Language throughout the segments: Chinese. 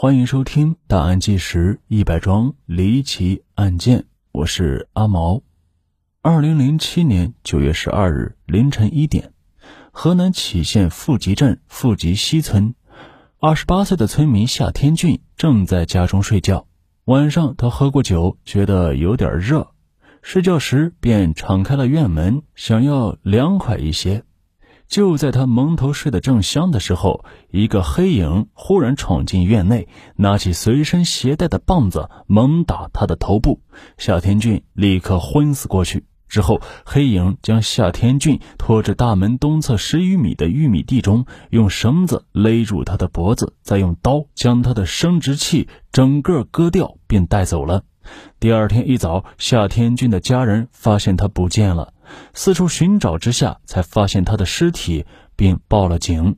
欢迎收听《大案纪实一百桩离奇案件》，我是阿毛。二零零七年九月十二日凌晨一点，河南杞县富集镇富集西村，二十八岁的村民夏天俊正在家中睡觉。晚上，他喝过酒，觉得有点热，睡觉时便敞开了院门，想要凉快一些。就在他蒙头睡得正香的时候，一个黑影忽然闯进院内，拿起随身携带的棒子猛打他的头部，夏天俊立刻昏死过去。之后，黑影将夏天俊拖至大门东侧十余米的玉米地中，用绳子勒住他的脖子，再用刀将他的生殖器整个割掉，并带走了。第二天一早，夏天俊的家人发现他不见了。四处寻找之下，才发现他的尸体，并报了警。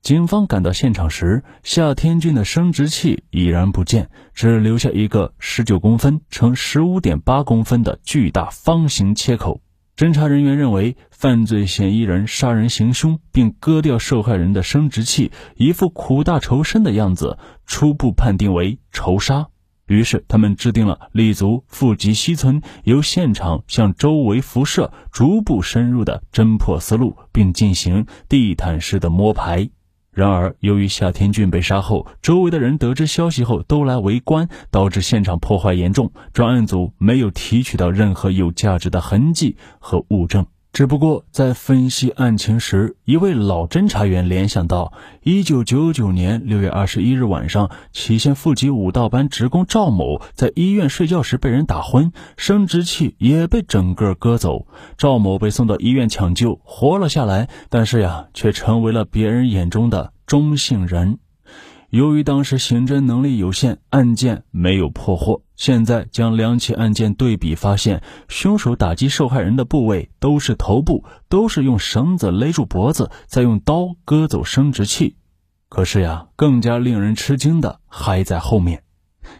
警方赶到现场时，夏天俊的生殖器已然不见，只留下一个十九公分乘十五点八公分的巨大方形切口。侦查人员认为，犯罪嫌疑人杀人行凶，并割掉受害人的生殖器，一副苦大仇深的样子，初步判定为仇杀。于是，他们制定了立足富集西村，由现场向周围辐射，逐步深入的侦破思路，并进行地毯式的摸排。然而，由于夏天俊被杀后，周围的人得知消息后都来围观，导致现场破坏严重。专案组没有提取到任何有价值的痕迹和物证。只不过在分析案情时，一位老侦查员联想到，一九九九年六月二十一日晚上，杞县附集武道班职工赵某在医院睡觉时被人打昏，生殖器也被整个割走。赵某被送到医院抢救，活了下来，但是呀，却成为了别人眼中的中性人。由于当时刑侦能力有限，案件没有破获。现在将两起案件对比，发现凶手打击受害人的部位都是头部，都是用绳子勒住脖子，再用刀割走生殖器。可是呀，更加令人吃惊的还在后面。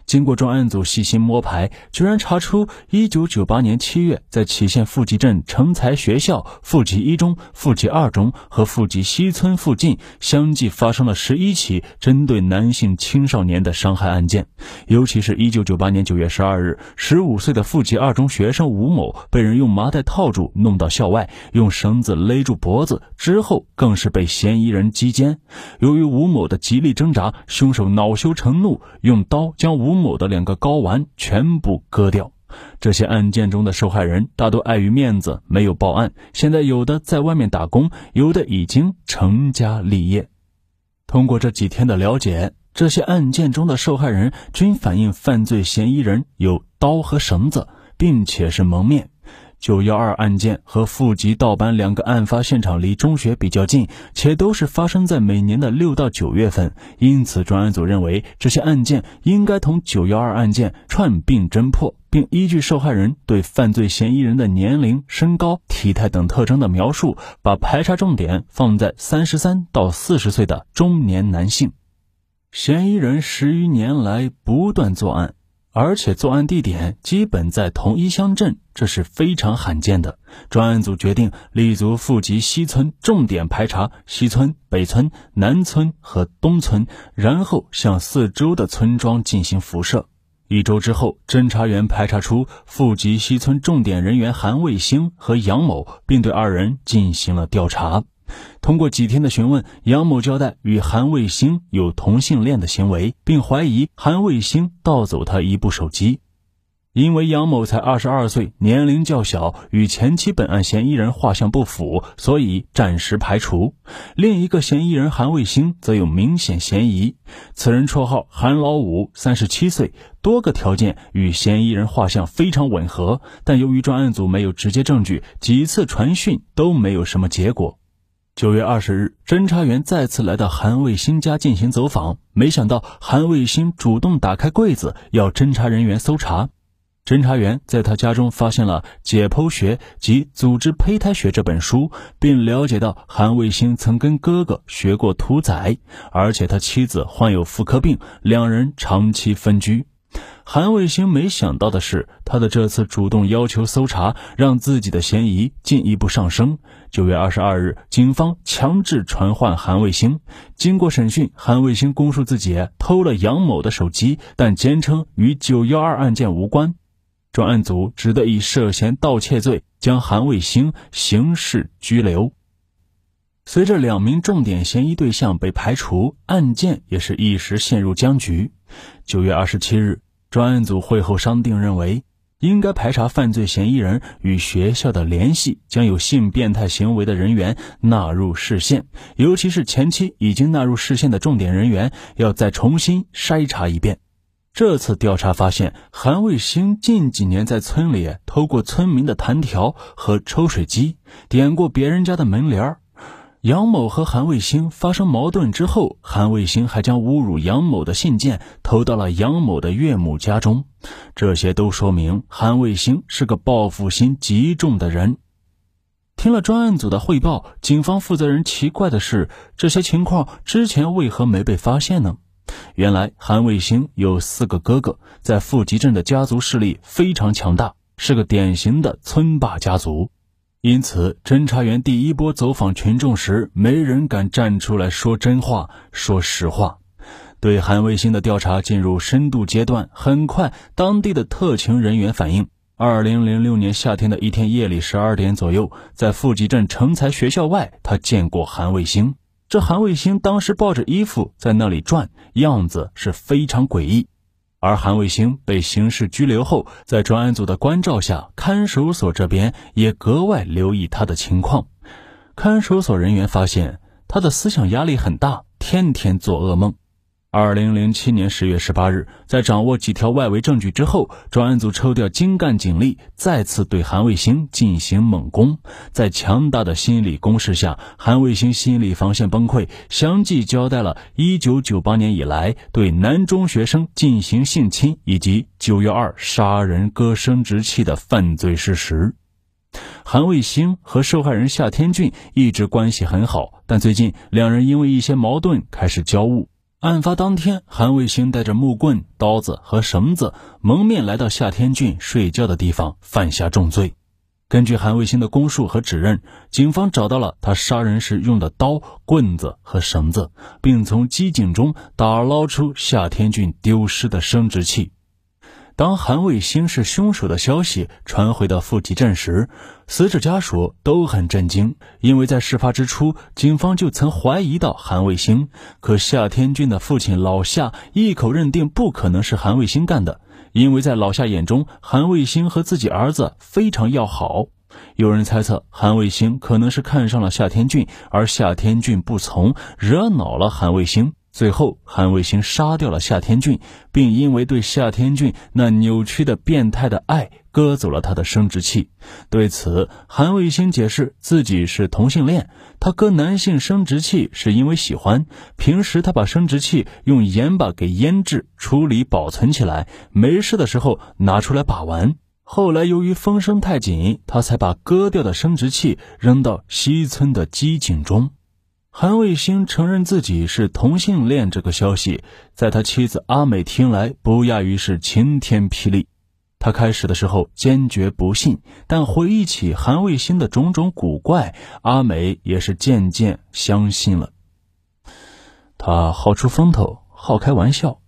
经过专案组细心摸排，居然查出1998年7月，在杞县富集镇成才学校、富集一中、富集二中和富集西村附近相继发生了十一起针对男性青少年的伤害案件。尤其是一九九八年九月十二日，十五岁的富集二中学生吴某被人用麻袋套住，弄到校外，用绳子勒住脖子，之后更是被嫌疑人击奸。由于吴某的极力挣扎，凶手恼羞成怒，用刀将。吴某的两个睾丸全部割掉。这些案件中的受害人大多碍于面子没有报案，现在有的在外面打工，有的已经成家立业。通过这几天的了解，这些案件中的受害人均反映犯罪嫌疑人有刀和绳子，并且是蒙面。九幺二案件和富集盗班两个案发现场离中学比较近，且都是发生在每年的六到九月份，因此专案组认为这些案件应该同九幺二案件串并侦破，并依据受害人对犯罪嫌疑人的年龄、身高、体态等特征的描述，把排查重点放在三十三到四十岁的中年男性。嫌疑人十余年来不断作案。而且作案地点基本在同一乡镇，这是非常罕见的。专案组决定立足富集西村，重点排查西村、北村、南村和东村，然后向四周的村庄进行辐射。一周之后，侦查员排查出富集西村重点人员韩卫星和杨某，并对二人进行了调查。通过几天的询问，杨某交代与韩卫星有同性恋的行为，并怀疑韩卫星盗走他一部手机。因为杨某才二十二岁，年龄较小，与前期本案嫌疑人画像不符，所以暂时排除。另一个嫌疑人韩卫星则有明显嫌疑，此人绰号韩老五，三十七岁，多个条件与嫌疑人画像非常吻合，但由于专案组没有直接证据，几次传讯都没有什么结果。九月二十日，侦查员再次来到韩卫星家进行走访，没想到韩卫星主动打开柜子，要侦查人员搜查。侦查员在他家中发现了《解剖学及组织胚胎学》这本书，并了解到韩卫星曾跟哥哥学过屠宰，而且他妻子患有妇科病，两人长期分居。韩卫星没想到的是，他的这次主动要求搜查，让自己的嫌疑进一步上升。九月二十二日，警方强制传唤韩卫星。经过审讯，韩卫星供述自己偷了杨某的手机，但坚称与九幺二案件无关。专案组只得以涉嫌盗窃罪将韩卫星刑事拘留。随着两名重点嫌疑对象被排除，案件也是一时陷入僵局。九月二十七日。专案组会后商定，认为应该排查犯罪嫌疑人与学校的联系，将有性变态行为的人员纳入视线，尤其是前期已经纳入视线的重点人员，要再重新筛查一遍。这次调查发现，韩卫星近几年在村里偷过村民的弹条和抽水机，点过别人家的门帘儿。杨某和韩卫星发生矛盾之后，韩卫星还将侮辱杨某的信件投到了杨某的岳母家中，这些都说明韩卫星是个报复心极重的人。听了专案组的汇报，警方负责人奇怪的是，这些情况之前为何没被发现呢？原来韩卫星有四个哥哥，在富集镇的家族势力非常强大，是个典型的村霸家族。因此，侦查员第一波走访群众时，没人敢站出来说真话、说实话。对韩卫星的调查进入深度阶段。很快，当地的特勤人员反映，二零零六年夏天的一天夜里十二点左右，在富集镇成才学校外，他见过韩卫星。这韩卫星当时抱着衣服在那里转，样子是非常诡异。而韩卫星被刑事拘留后，在专案组的关照下，看守所这边也格外留意他的情况。看守所人员发现，他的思想压力很大，天天做噩梦。二零零七年十月十八日，在掌握几条外围证据之后，专案组抽调精干警力，再次对韩卫星进行猛攻。在强大的心理攻势下，韩卫星心理防线崩溃，相继交代了一九九八年以来对男中学生进行性侵以及九月二杀人割生殖器的犯罪事实。韩卫星和受害人夏天俊一直关系很好，但最近两人因为一些矛盾开始交恶。案发当天，韩卫星带着木棍、刀子和绳子，蒙面来到夏天俊睡觉的地方，犯下重罪。根据韩卫星的供述和指认，警方找到了他杀人时用的刀、棍子和绳子，并从机井中打捞出夏天俊丢失的生殖器。当韩卫星是凶手的消息传回到富集镇时，死者家属都很震惊，因为在事发之初，警方就曾怀疑到韩卫星。可夏天俊的父亲老夏一口认定不可能是韩卫星干的，因为在老夏眼中，韩卫星和自己儿子非常要好。有人猜测，韩卫星可能是看上了夏天俊，而夏天俊不从，惹恼了韩卫星。最后，韩卫星杀掉了夏天俊，并因为对夏天俊那扭曲的变态的爱，割走了他的生殖器。对此，韩卫星解释自己是同性恋，他割男性生殖器是因为喜欢。平时他把生殖器用盐巴给腌制、处理、保存起来，没事的时候拿出来把玩。后来由于风声太紧，他才把割掉的生殖器扔到西村的机井中。韩卫星承认自己是同性恋，这个消息在他妻子阿美听来不亚于是晴天霹雳。他开始的时候坚决不信，但回忆起韩卫星的种种古怪，阿美也是渐渐相信了。他好出风头，好开玩笑。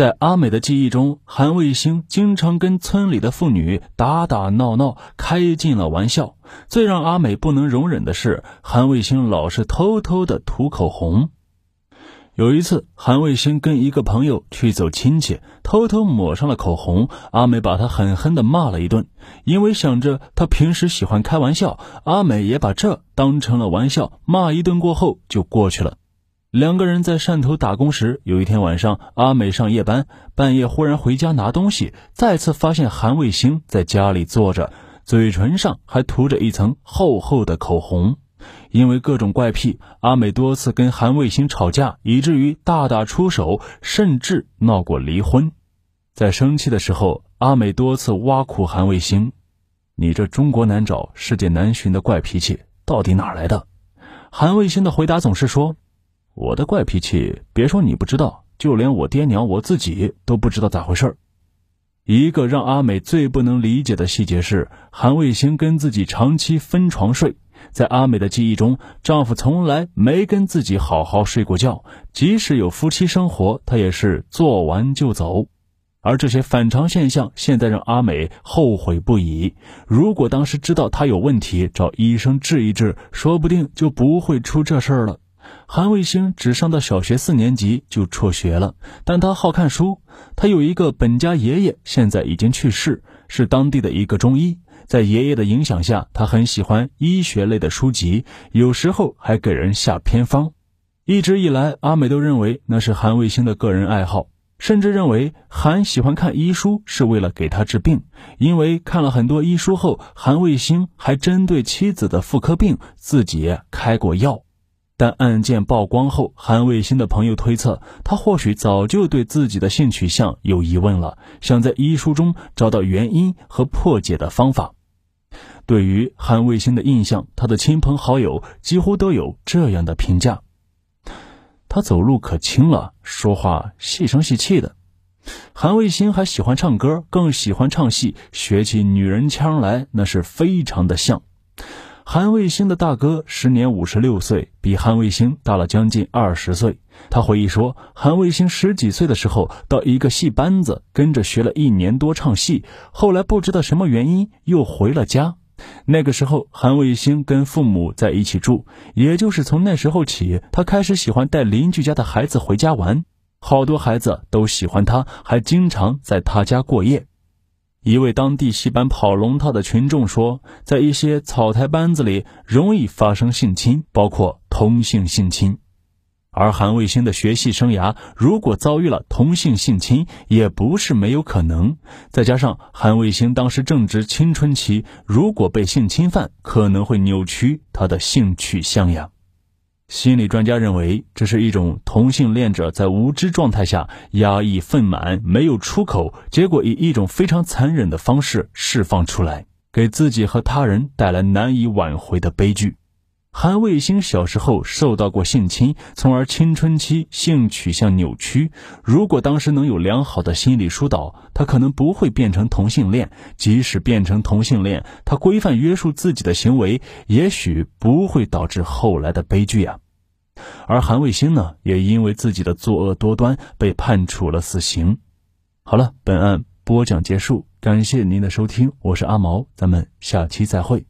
在阿美的记忆中，韩卫星经常跟村里的妇女打打闹闹，开尽了玩笑。最让阿美不能容忍的是，韩卫星老是偷偷的涂口红。有一次，韩卫星跟一个朋友去走亲戚，偷偷抹上了口红。阿美把他狠狠的骂了一顿，因为想着他平时喜欢开玩笑，阿美也把这当成了玩笑，骂一顿过后就过去了。两个人在汕头打工时，有一天晚上，阿美上夜班，半夜忽然回家拿东西，再次发现韩卫星在家里坐着，嘴唇上还涂着一层厚厚的口红。因为各种怪癖，阿美多次跟韩卫星吵架，以至于大打出手，甚至闹过离婚。在生气的时候，阿美多次挖苦韩卫星：“你这中国难找、世界难寻的怪脾气，到底哪来的？”韩卫星的回答总是说。我的怪脾气，别说你不知道，就连我爹娘我自己都不知道咋回事儿。一个让阿美最不能理解的细节是，韩卫星跟自己长期分床睡。在阿美的记忆中，丈夫从来没跟自己好好睡过觉，即使有夫妻生活，他也是做完就走。而这些反常现象，现在让阿美后悔不已。如果当时知道他有问题，找医生治一治，说不定就不会出这事儿了。韩卫星只上到小学四年级就辍学了，但他好看书。他有一个本家爷爷，现在已经去世，是当地的一个中医。在爷爷的影响下，他很喜欢医学类的书籍，有时候还给人下偏方。一直以来，阿美都认为那是韩卫星的个人爱好，甚至认为韩喜欢看医书是为了给他治病。因为看了很多医书后，韩卫星还针对妻子的妇科病自己开过药。但案件曝光后，韩卫星的朋友推测，他或许早就对自己的性取向有疑问了，想在医书中找到原因和破解的方法。对于韩卫星的印象，他的亲朋好友几乎都有这样的评价：他走路可轻了，说话细声细气的。韩卫星还喜欢唱歌，更喜欢唱戏，学起女人腔来那是非常的像。韩卫星的大哥时年五十六岁，比韩卫星大了将近二十岁。他回忆说，韩卫星十几岁的时候到一个戏班子跟着学了一年多唱戏，后来不知道什么原因又回了家。那个时候，韩卫星跟父母在一起住，也就是从那时候起，他开始喜欢带邻居家的孩子回家玩，好多孩子都喜欢他，还经常在他家过夜。一位当地戏班跑龙套的群众说，在一些草台班子里容易发生性侵，包括同性性侵。而韩卫星的学戏生涯，如果遭遇了同性性侵，也不是没有可能。再加上韩卫星当时正值青春期，如果被性侵犯，可能会扭曲他的性取向呀。心理专家认为，这是一种同性恋者在无知状态下压抑愤满，没有出口，结果以一种非常残忍的方式释放出来，给自己和他人带来难以挽回的悲剧。韩卫星小时候受到过性侵，从而青春期性取向扭曲。如果当时能有良好的心理疏导，他可能不会变成同性恋。即使变成同性恋，他规范约束自己的行为，也许不会导致后来的悲剧呀。而韩卫星呢，也因为自己的作恶多端被判处了死刑。好了，本案播讲结束，感谢您的收听，我是阿毛，咱们下期再会。